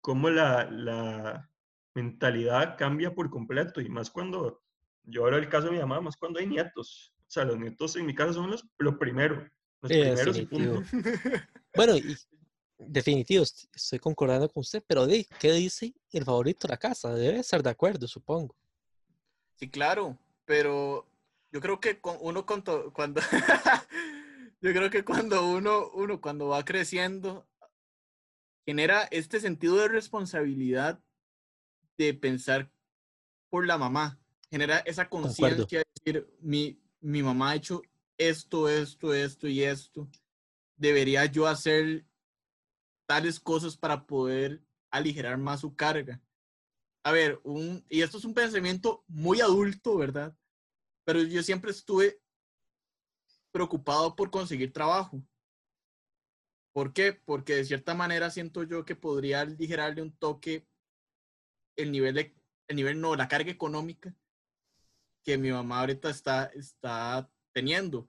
cómo la, la, mentalidad cambia por completo y más cuando, yo ahora el caso de mi más cuando hay nietos. O sea, los nietos en mi casa son los, lo primero, los primeros y punto. Bueno, y definitivo, estoy concordando con usted, pero de, ¿qué dice el favorito de la casa? Debe estar de acuerdo, supongo. Sí, claro, pero yo creo que uno cuando, cuando yo creo que cuando uno, uno cuando va creciendo genera este sentido de responsabilidad de pensar por la mamá, genera esa conciencia de decir, mi, mi mamá ha hecho esto, esto, esto y esto, debería yo hacer tales cosas para poder aligerar más su carga. A ver, un, y esto es un pensamiento muy adulto, ¿verdad? Pero yo siempre estuve preocupado por conseguir trabajo. ¿Por qué? Porque de cierta manera siento yo que podría aligerarle un toque el nivel, de, el nivel no, la carga económica que mi mamá ahorita está, está teniendo.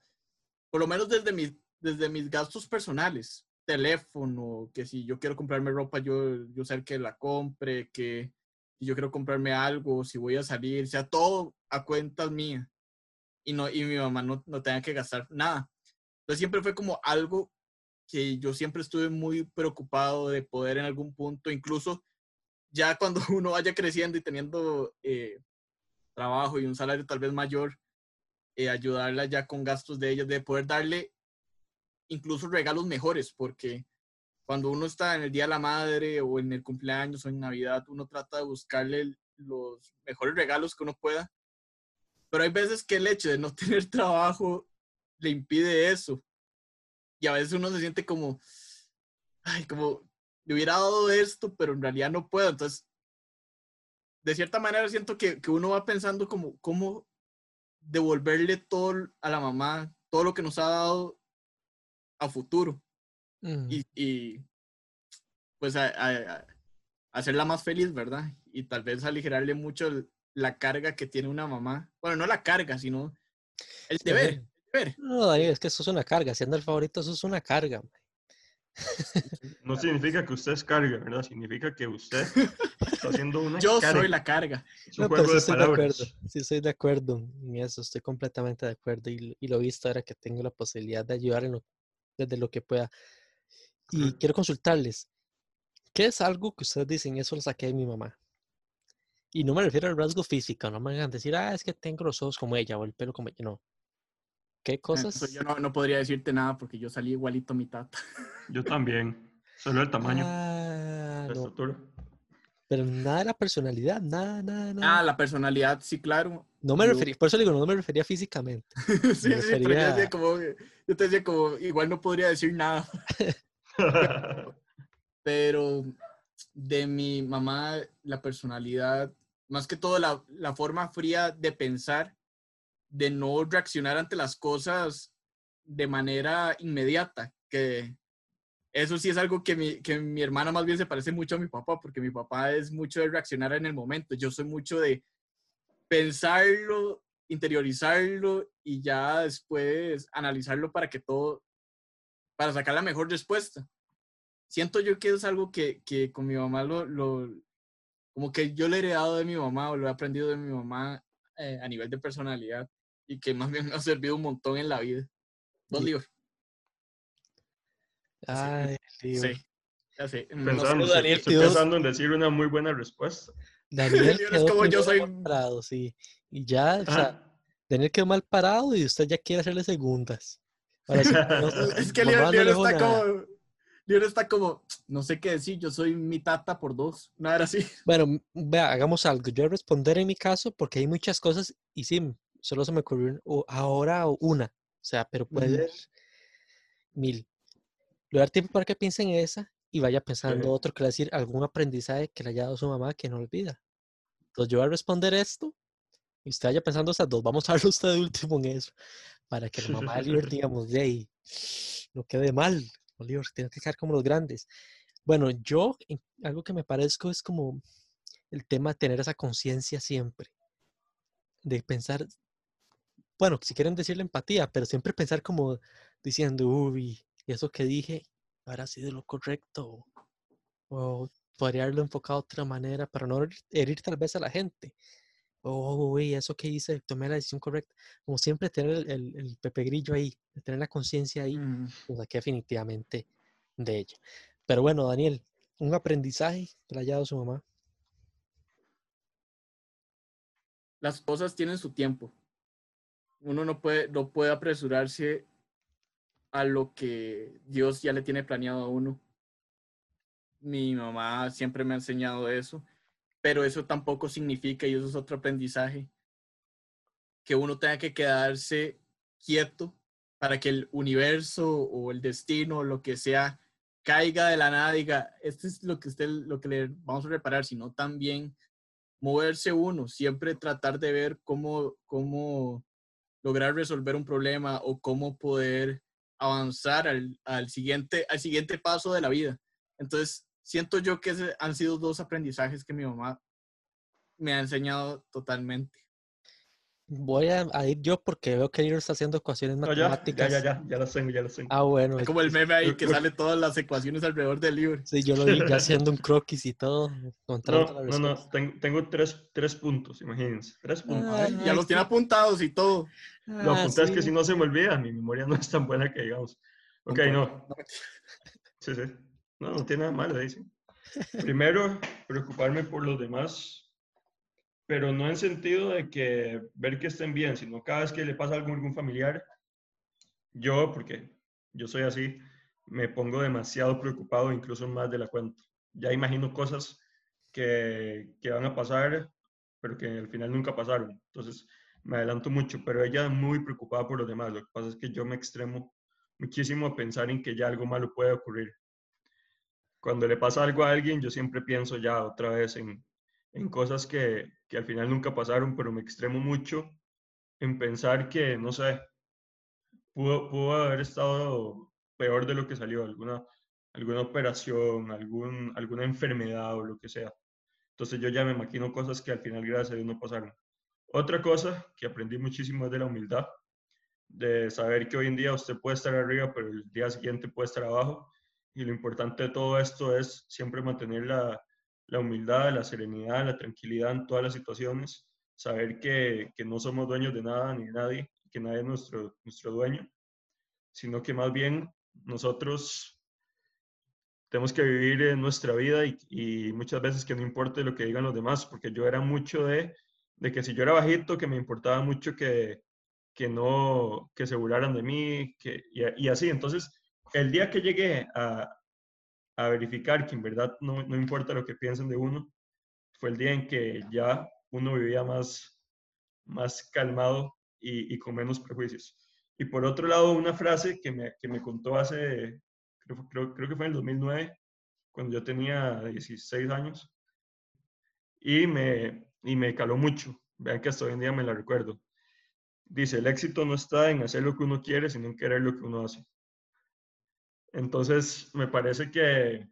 Por lo menos desde mis, desde mis gastos personales, teléfono, que si yo quiero comprarme ropa, yo, yo sé que la compre, que si yo quiero comprarme algo, si voy a salir, sea todo a cuentas mías. Y, no, y mi mamá no, no tenga que gastar nada. Entonces siempre fue como algo que yo siempre estuve muy preocupado de poder en algún punto, incluso ya cuando uno vaya creciendo y teniendo eh, trabajo y un salario tal vez mayor, eh, ayudarla ya con gastos de ellos, de poder darle incluso regalos mejores, porque cuando uno está en el Día de la Madre o en el cumpleaños o en Navidad, uno trata de buscarle los mejores regalos que uno pueda. Pero hay veces que el hecho de no tener trabajo le impide eso. Y a veces uno se siente como, ay, como le hubiera dado esto, pero en realidad no puedo. Entonces, de cierta manera siento que, que uno va pensando como cómo devolverle todo a la mamá, todo lo que nos ha dado a futuro. Mm. Y, y, pues a, hacerla más feliz, ¿verdad? Y tal vez aligerarle mucho la carga que tiene una mamá. Bueno, no la carga, sino el deber. No, Daniel, es que eso es una carga. Siendo el favorito, eso es una carga. No significa que usted es carga, ¿verdad? Significa que usted está haciendo una Yo soy la carga. Es un juego de palabras. sí, estoy de acuerdo en eso, estoy completamente de acuerdo y, lo he visto ahora que tengo la posibilidad de ayudar en desde lo que pueda. Y quiero consultarles, ¿qué es algo que ustedes dicen, eso lo saqué de mi mamá? Y no me refiero al rasgo físico, no me van a decir, ah, es que tengo los ojos como ella o el pelo como ella, no. ¿Qué cosas? yo no, no, podría decirte nada porque yo salí igualito a mi tata. Yo también. Solo el tamaño. Ah, Pero nada de la personalidad, nada, nada, nada. Ah, la personalidad, sí, claro. No me refería, por eso digo, no me refería físicamente. sí, sí, pero yo, decía como, yo te decía como, igual no podría decir nada. pero de mi mamá, la personalidad, más que todo la, la forma fría de pensar, de no reaccionar ante las cosas de manera inmediata, que eso sí es algo que mi, que mi hermana más bien se parece mucho a mi papá, porque mi papá es mucho de reaccionar en el momento, yo soy mucho de pensarlo, interiorizarlo y ya después analizarlo para que todo para sacar la mejor respuesta. Siento yo que es algo que, que con mi mamá lo, lo, como que yo le he heredado de mi mamá o lo he aprendido de mi mamá eh, a nivel de personalidad y que más bien me ha servido un montón en la vida. Dos Y- libros. Ay, Leo. Sí. Ya sé. No sé, Pensando, Daniel, estoy Dios. pensando en decir una muy buena respuesta. Daniel Es quedó como yo soy- mal parado, sí. Y ya, o sea, Ajá. Daniel quedó mal parado y usted ya quiere hacerle segundas. Para decir, no, Es que Leon, no está como. Leon está como. No sé qué decir, yo soy mi tata por dos. Nada así. Bueno, vea, hagamos algo. Yo voy a responder en mi caso porque hay muchas cosas y sí, solo se me ocurrió ahora o una. O sea, pero puede ser mil. Le voy a dar tiempo para que piense en esa y vaya pensando Ok. otro que le decir algún aprendizaje que le haya dado su mamá que no olvida. Entonces yo voy a responder esto y usted vaya pensando esas dos. Vamos a darle usted de último en eso para que la mamá de Oliver, digamos, de ahí, no quede mal. Oliver, tiene que quedar como los grandes. Bueno, yo, algo que me parezco es como el tema de tener esa conciencia siempre, de pensar, bueno, si quieren decirle empatía, pero siempre pensar como diciendo, uy, eso que dije habrá sido lo correcto, o podría haberlo enfocado de otra manera para no herir, tal vez a la gente. Oh, uy, eso que hice, tomé la decisión correcta. Como siempre, tener el, el, el Pepe Grillo ahí, tener la conciencia ahí, Mm. lo saqué definitivamente de ella. Pero bueno, Daniel, un aprendizaje que le haya dado su mamá. Las cosas tienen su tiempo. Uno no puede, no puede apresurarse a lo que Dios ya le tiene planeado a uno. Mi mamá siempre me ha enseñado eso, pero eso tampoco significa, y eso es otro aprendizaje, que uno tenga que quedarse quieto para que el universo o el destino o lo que sea caiga de la nada diga, esto es lo que usted, lo que le vamos a reparar, sino también moverse uno, siempre tratar de ver cómo, cómo lograr resolver un problema o cómo poder avanzar al, al siguiente, al siguiente paso de la vida. Entonces, siento yo que han sido dos aprendizajes que mi mamá me ha enseñado totalmente. Voy a, a ir yo porque veo que Oliver está haciendo ecuaciones No, ya, ya, matemáticas. ya, ya, las tengo, ya las tengo. Ah, bueno. Es como el meme ahí que Lo- sale todas las ecuaciones alrededor del libro. Sí, yo lo vi ya haciendo un croquis y todo, No, no, no, respuesta. ten- tengo tres, tres puntos, imagínense. Tres puntos. Ah, Ay, ya los tiene sí. apuntados y todo. Lo Ah, apunté es que sí. si no se me olvida, mi memoria no es tan buena que digamos. Ok, no. Sí, sí. No, no tiene nada malo, dice. Primero, preocuparme por los demás, pero no en sentido de que ver que estén bien, sino cada vez que le pasa algo a algún familiar, yo, porque yo soy así, me pongo demasiado preocupado, incluso más de la cuenta. Ya imagino cosas que, que van a pasar, pero que al final nunca pasaron. Entonces, me adelanto mucho, pero ella es muy preocupada por los demás. Lo que pasa es que yo me extremo muchísimo a pensar en que ya algo malo puede ocurrir. Cuando le pasa algo a alguien, yo siempre pienso ya otra vez en, en cosas que, que al final nunca pasaron, pero me extremo mucho en pensar que, no sé, pudo, pudo haber estado peor de lo que salió, alguna, alguna operación, algún, alguna enfermedad o lo que sea. Entonces yo ya me maquino cosas que al final, gracias a Dios, no pasaron. Otra cosa que aprendí muchísimo es de la humildad, de saber que hoy en día usted puede estar arriba, pero el día siguiente puede estar abajo. Y lo importante de todo esto es siempre mantener la, la humildad, la serenidad, la tranquilidad en todas las situaciones, saber que, que no somos dueños de nada ni de nadie, que nadie es nuestro, nuestro dueño, sino que más bien nosotros tenemos que vivir en nuestra vida y, y muchas veces que no importe lo que digan los demás, porque yo era mucho de, de que si yo era bajito, que me importaba mucho que, que no, que se burlaran de mí, que, y, y así. Entonces, el día que llegué a, a verificar que en verdad no, no importa lo que piensen de uno, fue el día en que ya uno vivía más, más calmado y, y con menos prejuicios. Y por otro lado, una frase que me, que me contó hace, creo, creo, creo, que fue en el 2009, cuando yo tenía 16 años, y me, y me caló mucho. Vean que hasta hoy en día me la recuerdo. Dice, el éxito no está en hacer lo que uno quiere, sino en querer lo que uno hace. Entonces, me parece que...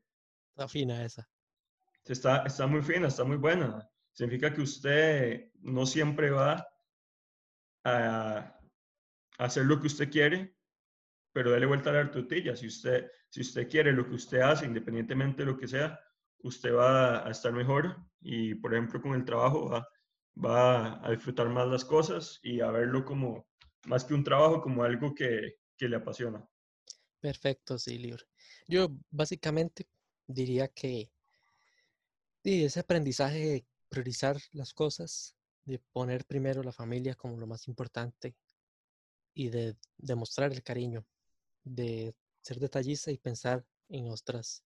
Está fina esa. Está, está muy fina, está muy buena. Significa que usted no siempre va a, hacer lo que usted quiere, pero dale vuelta a la tortilla. Si usted, si usted quiere lo que usted hace, independientemente de lo que sea, usted va a estar mejor y, por ejemplo, con el trabajo va, va a disfrutar más las cosas y a verlo como, más que un trabajo, como algo que, que le apasiona. Perfecto, sí, Lior. Yo básicamente diría que y ese aprendizaje de priorizar las cosas, de poner primero la familia como lo más importante y de demostrar el cariño, de ser detallista y pensar en otras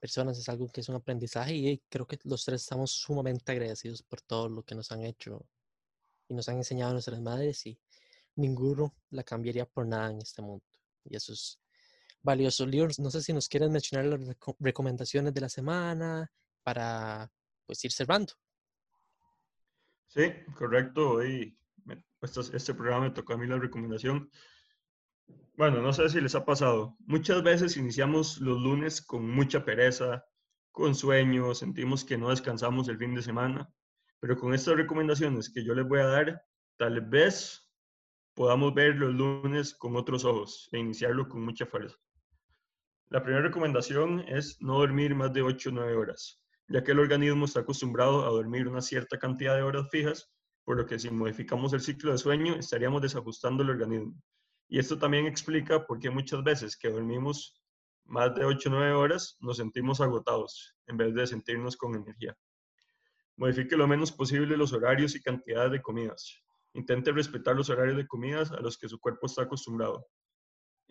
personas es algo que es un aprendizaje y creo que los tres estamos sumamente agradecidos por todo lo que nos han hecho y nos han enseñado nuestras madres y ninguno la cambiaría por nada en este mundo. Y eso es valioso. Leon, no sé si nos quieren mencionar las recomendaciones de la semana para pues ir cerrando. Sí, correcto. Hoy este, este programa me tocó a mí la recomendación. Bueno, no sé si les ha pasado. Muchas veces iniciamos los lunes con mucha pereza, con sueño, sentimos que no descansamos el fin de semana, pero con estas recomendaciones que yo les voy a dar, tal vez podamos ver los lunes con otros ojos e iniciarlo con mucha fuerza. La primera recomendación es no dormir más de 8 o 9 horas, ya que el organismo está acostumbrado a dormir una cierta cantidad de horas fijas, por lo que si modificamos el ciclo de sueño estaríamos desajustando el organismo. Y esto también explica por qué muchas veces que dormimos más de 8 o 9 horas nos sentimos agotados en vez de sentirnos con energía. Modifique lo menos posible los horarios y cantidades de comidas. Intente respetar los horarios de comidas a los que su cuerpo está acostumbrado.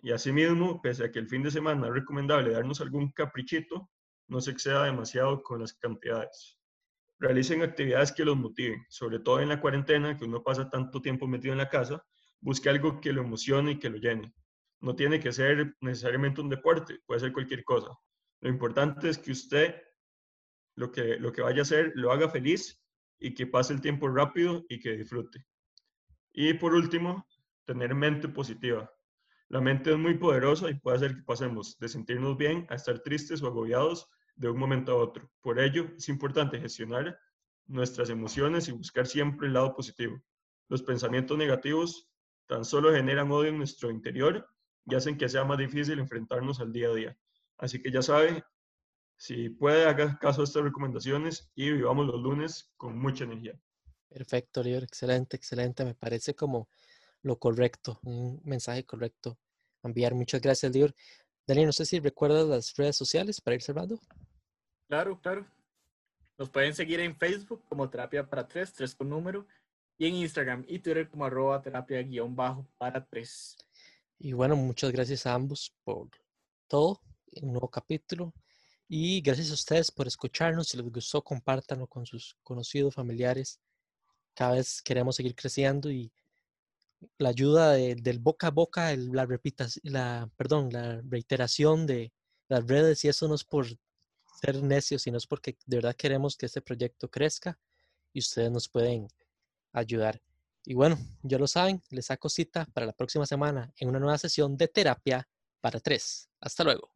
Y asimismo, pese a que el fin de semana es recomendable darnos algún caprichito, no se exceda demasiado con las cantidades. Realicen actividades que los motiven, sobre todo en la cuarentena, que uno pasa tanto tiempo metido en la casa, busque algo que lo emocione y que lo llene. No tiene que ser necesariamente un deporte, puede ser cualquier cosa. Lo importante es que usted lo que, lo que vaya a hacer lo haga feliz y que pase el tiempo rápido y que disfrute. Y por último, tener mente positiva. La mente es muy poderosa y puede hacer que pasemos de sentirnos bien a estar tristes o agobiados de un momento a otro. Por ello, es importante gestionar nuestras emociones y buscar siempre el lado positivo. Los pensamientos negativos tan solo generan odio en nuestro interior y hacen que sea más difícil enfrentarnos al día a día. Así que ya sabe, si puede, haga caso a estas recomendaciones y vivamos los lunes con mucha energía. Perfecto, Lior, excelente, excelente. Me parece como lo correcto, un mensaje correcto. Enviar muchas gracias, Lior. Daniel, no sé si recuerdas las redes sociales para ir cerrando. Claro, claro. Nos pueden seguir en Facebook como Terapia para Tres, tres con número, y en Instagram y Twitter como arroba terapia guion bajo para tres. Y bueno, muchas gracias a ambos por todo, un nuevo capítulo. Y gracias a ustedes por escucharnos. Si les gustó, compártanlo con sus conocidos, familiares. Cada vez queremos seguir creciendo y la ayuda del boca a boca, la, la, perdón, la reiteración de las redes y eso no es por ser necios, sino es porque de verdad queremos que este proyecto crezca y ustedes nos pueden ayudar. Y bueno, ya lo saben, les saco cita para la próxima semana en una nueva sesión de terapia para tres. Hasta luego.